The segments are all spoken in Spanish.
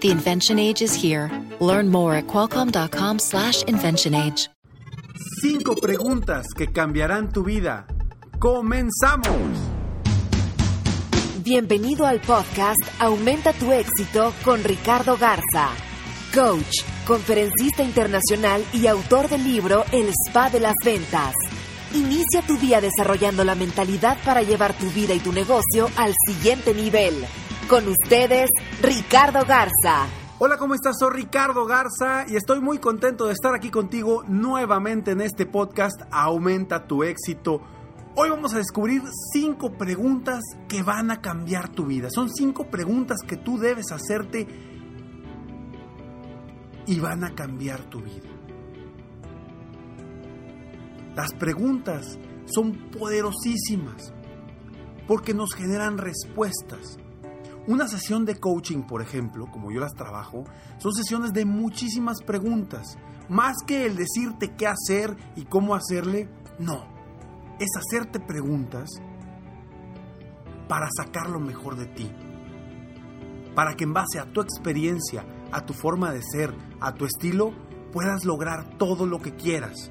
The invention age is here. Learn more at qualcomm.com/slash invention age. Cinco preguntas que cambiarán tu vida. ¡Comenzamos! Bienvenido al podcast Aumenta tu éxito con Ricardo Garza, coach, conferencista internacional y autor del libro El Spa de las Ventas. Inicia tu día desarrollando la mentalidad para llevar tu vida y tu negocio al siguiente nivel. Con ustedes, Ricardo Garza. Hola, ¿cómo estás? Soy Ricardo Garza y estoy muy contento de estar aquí contigo nuevamente en este podcast Aumenta tu éxito. Hoy vamos a descubrir cinco preguntas que van a cambiar tu vida. Son cinco preguntas que tú debes hacerte y van a cambiar tu vida. Las preguntas son poderosísimas porque nos generan respuestas. Una sesión de coaching, por ejemplo, como yo las trabajo, son sesiones de muchísimas preguntas. Más que el decirte qué hacer y cómo hacerle, no. Es hacerte preguntas para sacar lo mejor de ti. Para que en base a tu experiencia, a tu forma de ser, a tu estilo, puedas lograr todo lo que quieras.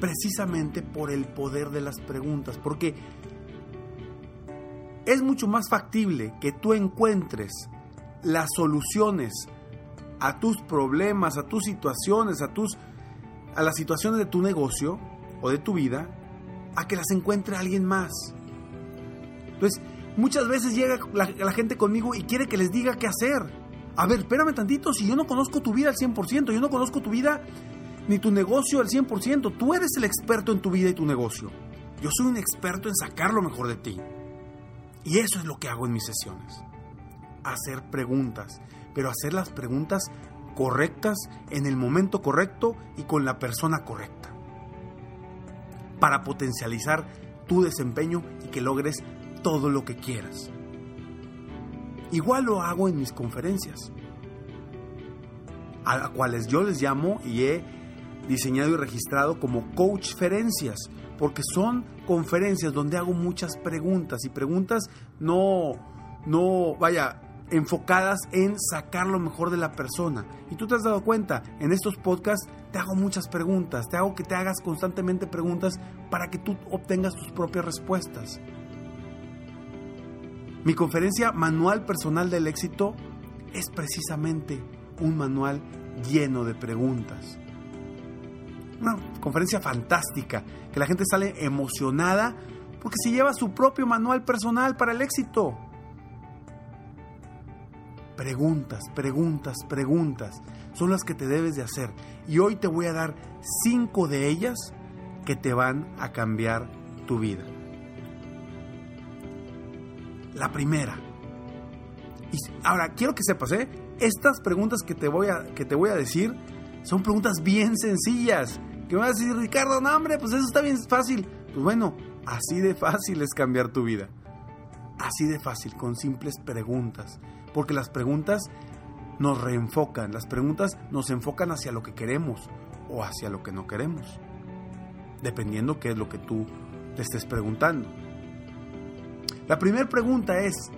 Precisamente por el poder de las preguntas, porque es mucho más factible que tú encuentres las soluciones a tus problemas, a tus situaciones, a tus a las situaciones de tu negocio o de tu vida, a que las encuentre alguien más. Entonces, muchas veces llega la, la, gente conmigo y quiere que les diga qué hacer. A ver, espérame tantito, si yo no conozco tu vida al 100%, yo no conozco tu vida ni tu negocio al 100%, tú eres el experto en tu vida y tu negocio. Yo soy un experto en sacar lo mejor de ti. Y eso es lo que hago en mis sesiones. Hacer preguntas, pero hacer las preguntas correctas en el momento correcto y con la persona correcta. Para potencializar tu desempeño y que logres todo lo que quieras. Igual lo hago en mis conferencias, a las cuales yo les llamo y he diseñado y registrado como coachferencias, porque son conferencias donde hago muchas preguntas y preguntas no, no, vaya, enfocadas en sacar lo mejor de la persona. Y tú te has dado cuenta, en estos podcasts te hago muchas preguntas, te hago que te hagas constantemente preguntas para que tú obtengas tus propias respuestas. Mi conferencia Manual Personal del Éxito es precisamente un manual lleno de preguntas. Una conferencia fantástica, que la gente sale emocionada porque se lleva su propio manual personal para el éxito. Preguntas, preguntas, preguntas son las que te debes de hacer. Y hoy te voy a dar cinco de ellas que te van a cambiar tu vida. La primera. Y ahora, quiero que sepas, ¿eh? Estas preguntas que te voy a, que te voy a decir son preguntas bien sencillas. Que me vas a decir, Ricardo, no, hombre, pues eso está bien fácil. Pues bueno, así de fácil es cambiar tu vida. Así de fácil, con simples preguntas. Porque las preguntas nos reenfocan, las preguntas nos enfocan hacia lo que queremos o hacia lo que no queremos. Dependiendo qué es lo que tú te estés preguntando. La primera pregunta es,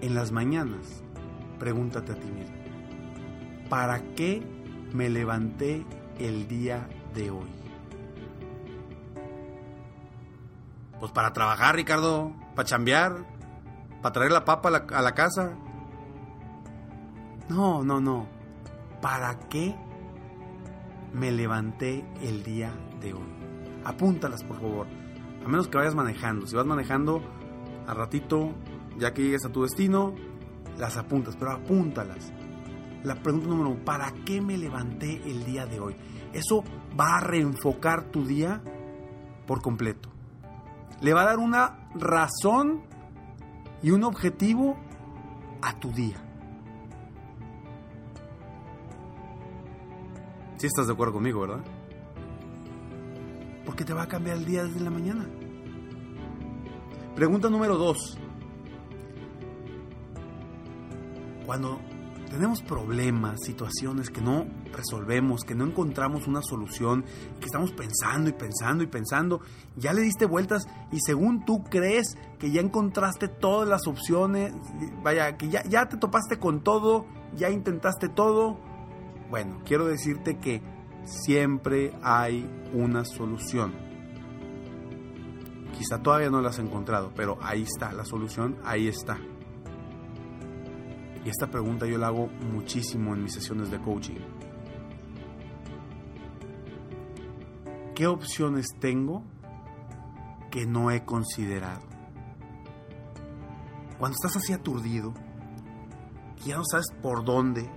en las mañanas, pregúntate a ti mismo, ¿para qué me levanté el día de hoy? Pues para trabajar, Ricardo, para chambear, para traer la papa a la, casa. No, no, no. ¿Para qué me levanté el día de hoy? Apúntalas, por favor. A menos que vayas manejando. Si vas manejando, a ratito, ya que llegues a tu destino, las apuntas, pero apúntalas. La pregunta número uno, ¿para qué me levanté el día de hoy? Eso va a reenfocar tu día por completo. Le va a dar una razón y un objetivo a tu día. Si estás de acuerdo conmigo, ¿verdad? Porque te va a cambiar el día desde la mañana. Pregunta número dos. Cuando tenemos problemas, situaciones que no resolvemos, que no encontramos una solución, que estamos pensando y pensando y pensando, ya le diste vueltas y según tú crees que ya encontraste todas las opciones, vaya, que ya, ya te topaste con todo, ya intentaste todo, bueno, quiero decirte que siempre hay una solución. Quizá todavía no la has encontrado, pero ahí está, la solución ahí está. Y esta pregunta yo la hago muchísimo en mis sesiones de coaching. ¿Qué opciones tengo que no he considerado? Cuando estás así aturdido, ya no sabes por dónde,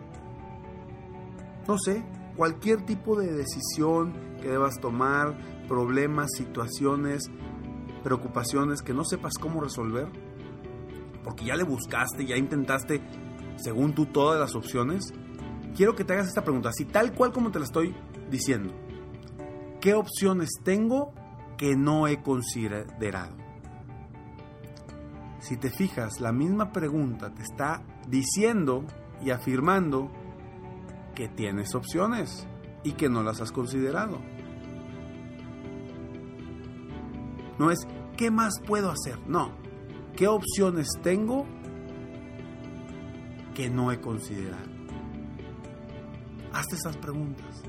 no sé, cualquier tipo de decisión que debas tomar, problemas, situaciones, preocupaciones que no sepas cómo resolver, porque ya le buscaste, ya intentaste según tú todas las opciones, quiero que te hagas esta pregunta, así tal cual como te la estoy diciendo. ¿Qué opciones tengo que no he considerado? Si te fijas, la misma pregunta te está diciendo y afirmando que tienes opciones y que no las has considerado. No es, ¿qué más puedo hacer? No, ¿qué opciones tengo que no he considerado? Hazte esas preguntas.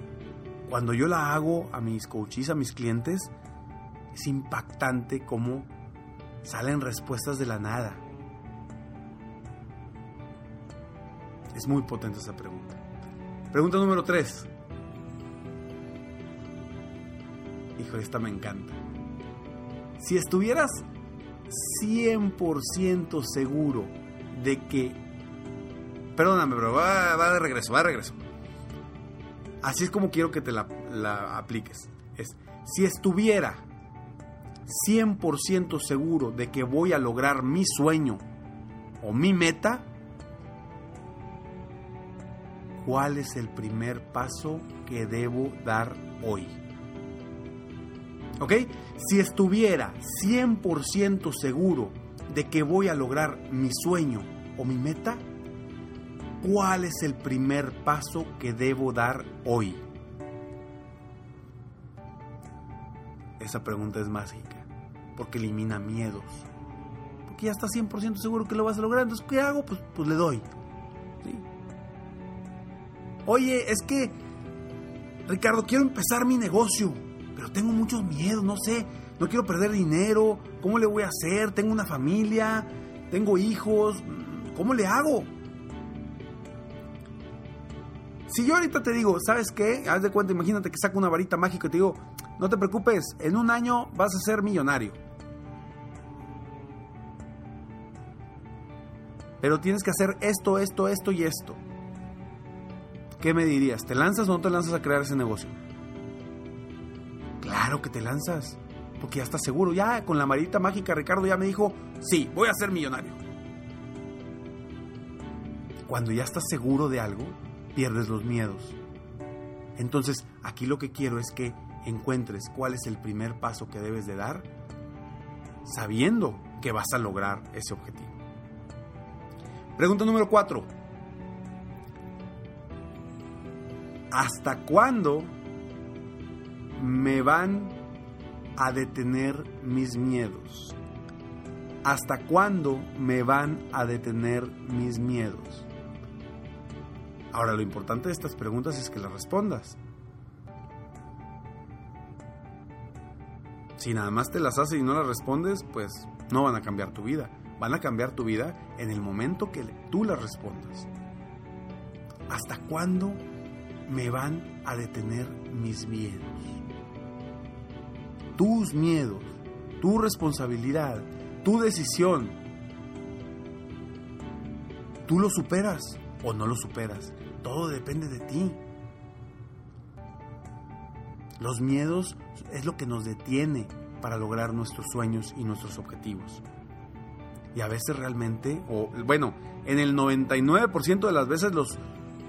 Cuando yo la hago a mis coaches, a mis clientes, es impactante cómo salen respuestas de la nada. Es muy potente esa pregunta. Pregunta número 3. Hijo, esta me encanta. Si estuvieras 100% seguro de que Perdóname, pero va, de regreso, va de regreso. Así es como quiero que te la, la apliques. Es, si estuviera 100% seguro de que voy a lograr mi sueño o mi meta, ¿cuál es el primer paso que debo dar hoy? ¿Ok? Si estuviera 100% seguro de que voy a lograr mi sueño o mi meta, ¿Cuál es el primer paso que debo dar hoy? Esa pregunta es mágica, porque elimina miedos. Porque ya estás 100% seguro que lo vas a lograr, entonces ¿qué hago? Pues, pues le doy. Oye, es que, Ricardo, quiero empezar mi negocio, pero tengo muchos miedos, no sé, no quiero perder dinero, ¿cómo le voy a hacer? Tengo una familia, tengo hijos, ¿cómo le hago? Si yo ahorita te digo, ¿sabes qué? Haz de cuenta, imagínate que saco una varita mágica y te digo, no te preocupes, en un año vas a ser millonario. Pero tienes que hacer esto, esto, esto y esto. ¿Qué me dirías? ¿Te lanzas o no te lanzas a crear ese negocio? Claro que te lanzas, porque ya estás seguro. Ya con la varita mágica Ricardo ya me dijo, sí, voy a ser millonario. Cuando ya estás seguro de algo, pierdes los miedos. Entonces, aquí lo que quiero es que encuentres cuál es el primer paso que debes de dar sabiendo que vas a lograr ese objetivo. Pregunta número 4. ¿Hasta cuándo me van a detener mis miedos? ¿Hasta cuándo me van a detener mis miedos? Ahora, lo importante de estas preguntas es que las respondas. Si nada más te las haces y no las respondes, pues no van a cambiar tu vida. Van a cambiar tu vida en el momento que tú las respondas. ¿Hasta cuándo me van a detener mis miedos? Tus miedos, tu responsabilidad, tu decisión. ¿Tú lo superas o no lo superas? Todo depende de ti. Los miedos es lo que nos detiene para lograr nuestros sueños y nuestros objetivos. Y a veces realmente, o bueno, en el 99% de las veces los,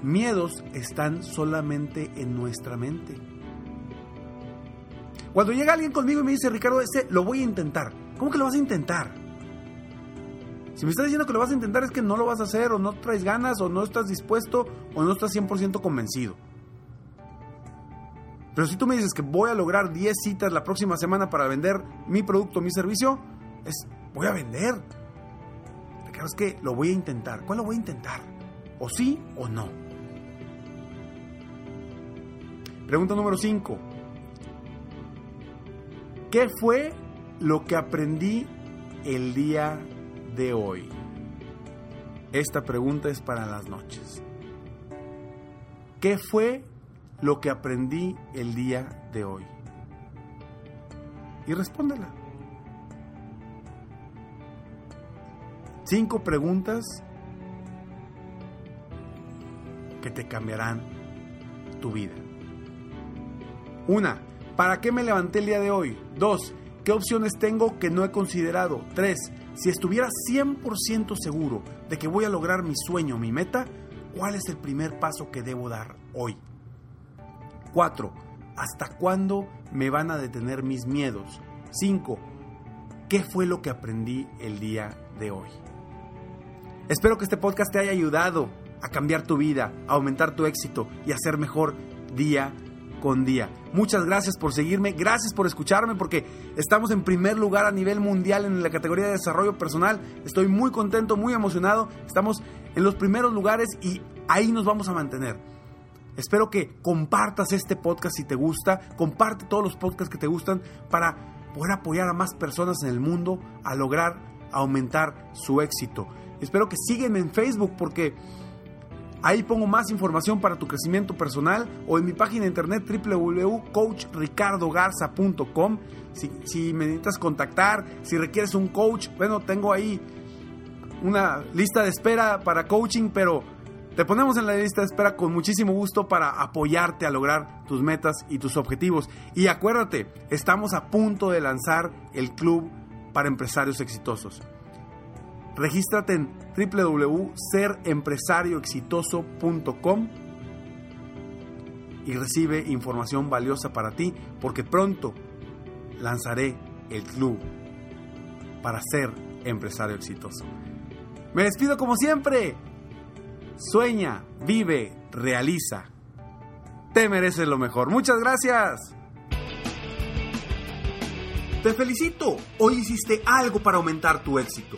miedos están solamente en nuestra mente. Cuando llega alguien conmigo y me dice, Ricardo, ese lo voy a intentar. ¿Cómo que lo vas a intentar? Si me estás diciendo que lo vas a intentar es que no lo vas a hacer o no traes ganas o no estás dispuesto o no estás 100% convencido. Pero si tú me dices que voy a lograr 10 citas la próxima semana para vender mi producto, mi servicio, es voy a vender. Claro, es que lo voy a intentar. ¿Cuál lo voy a intentar? ¿O sí o no? Pregunta número 5. ¿Qué fue lo que aprendí el día de hoy? Esta pregunta es para las noches. ¿Qué fue lo que aprendí el día de hoy? Y respóndela. Cinco preguntas que te cambiarán tu vida. Una, ¿para qué me levanté el día de hoy? Dos, ¿qué opciones tengo que no he considerado? Tres, si estuviera 100% seguro de que voy a lograr mi sueño, mi meta, ¿cuál es el primer paso que debo dar hoy? Cuatro, ¿hasta cuándo me van a detener mis miedos? Cinco, ¿qué fue lo que aprendí el día de hoy? Espero que este podcast te haya ayudado a cambiar tu vida, a aumentar tu éxito y a ser mejor día con día. Muchas gracias por seguirme, gracias por escucharme porque estamos en primer lugar a nivel mundial en la categoría de desarrollo personal. Estoy muy contento, muy emocionado. Estamos en los primeros lugares y ahí nos vamos a mantener. Espero que compartas este podcast si te gusta, comparte todos los podcasts que te gustan para poder apoyar a más personas en el mundo a lograr aumentar su éxito. Espero que sígueme en Facebook porque ahí pongo más información para tu crecimiento personal o en mi página de internet www.coachricardogarza.com. Si, si me necesitas contactar, si requieres un coach, bueno, tengo ahí una lista de espera para coaching, pero te ponemos en la lista de espera con muchísimo gusto para apoyarte a lograr tus metas y tus objetivos. Y acuérdate, estamos a punto de lanzar el club para empresarios exitosos. Regístrate en www.serempresarioexitoso.com y recibe información valiosa para ti porque pronto lanzaré el club para ser empresario exitoso. Me despido como siempre. Sueña, vive, realiza. Te mereces lo mejor. Muchas gracias. Te felicito. Hoy hiciste algo para aumentar tu éxito.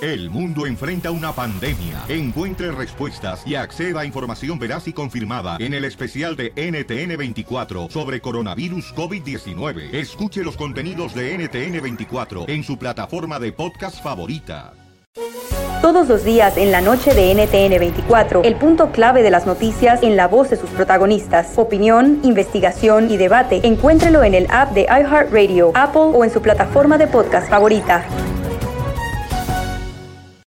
El mundo enfrenta una pandemia. Encuentre respuestas y acceda a información veraz y confirmada en el especial de NTN24 sobre coronavirus COVID-19. Escuche los contenidos de NTN24 en su plataforma de podcast favorita. Todos los días en la noche de NTN24, el punto clave de las noticias en la voz de sus protagonistas. Opinión, investigación y debate. Encuéntrelo en el app de iHeartRadio, Apple o en su plataforma de podcast favorita.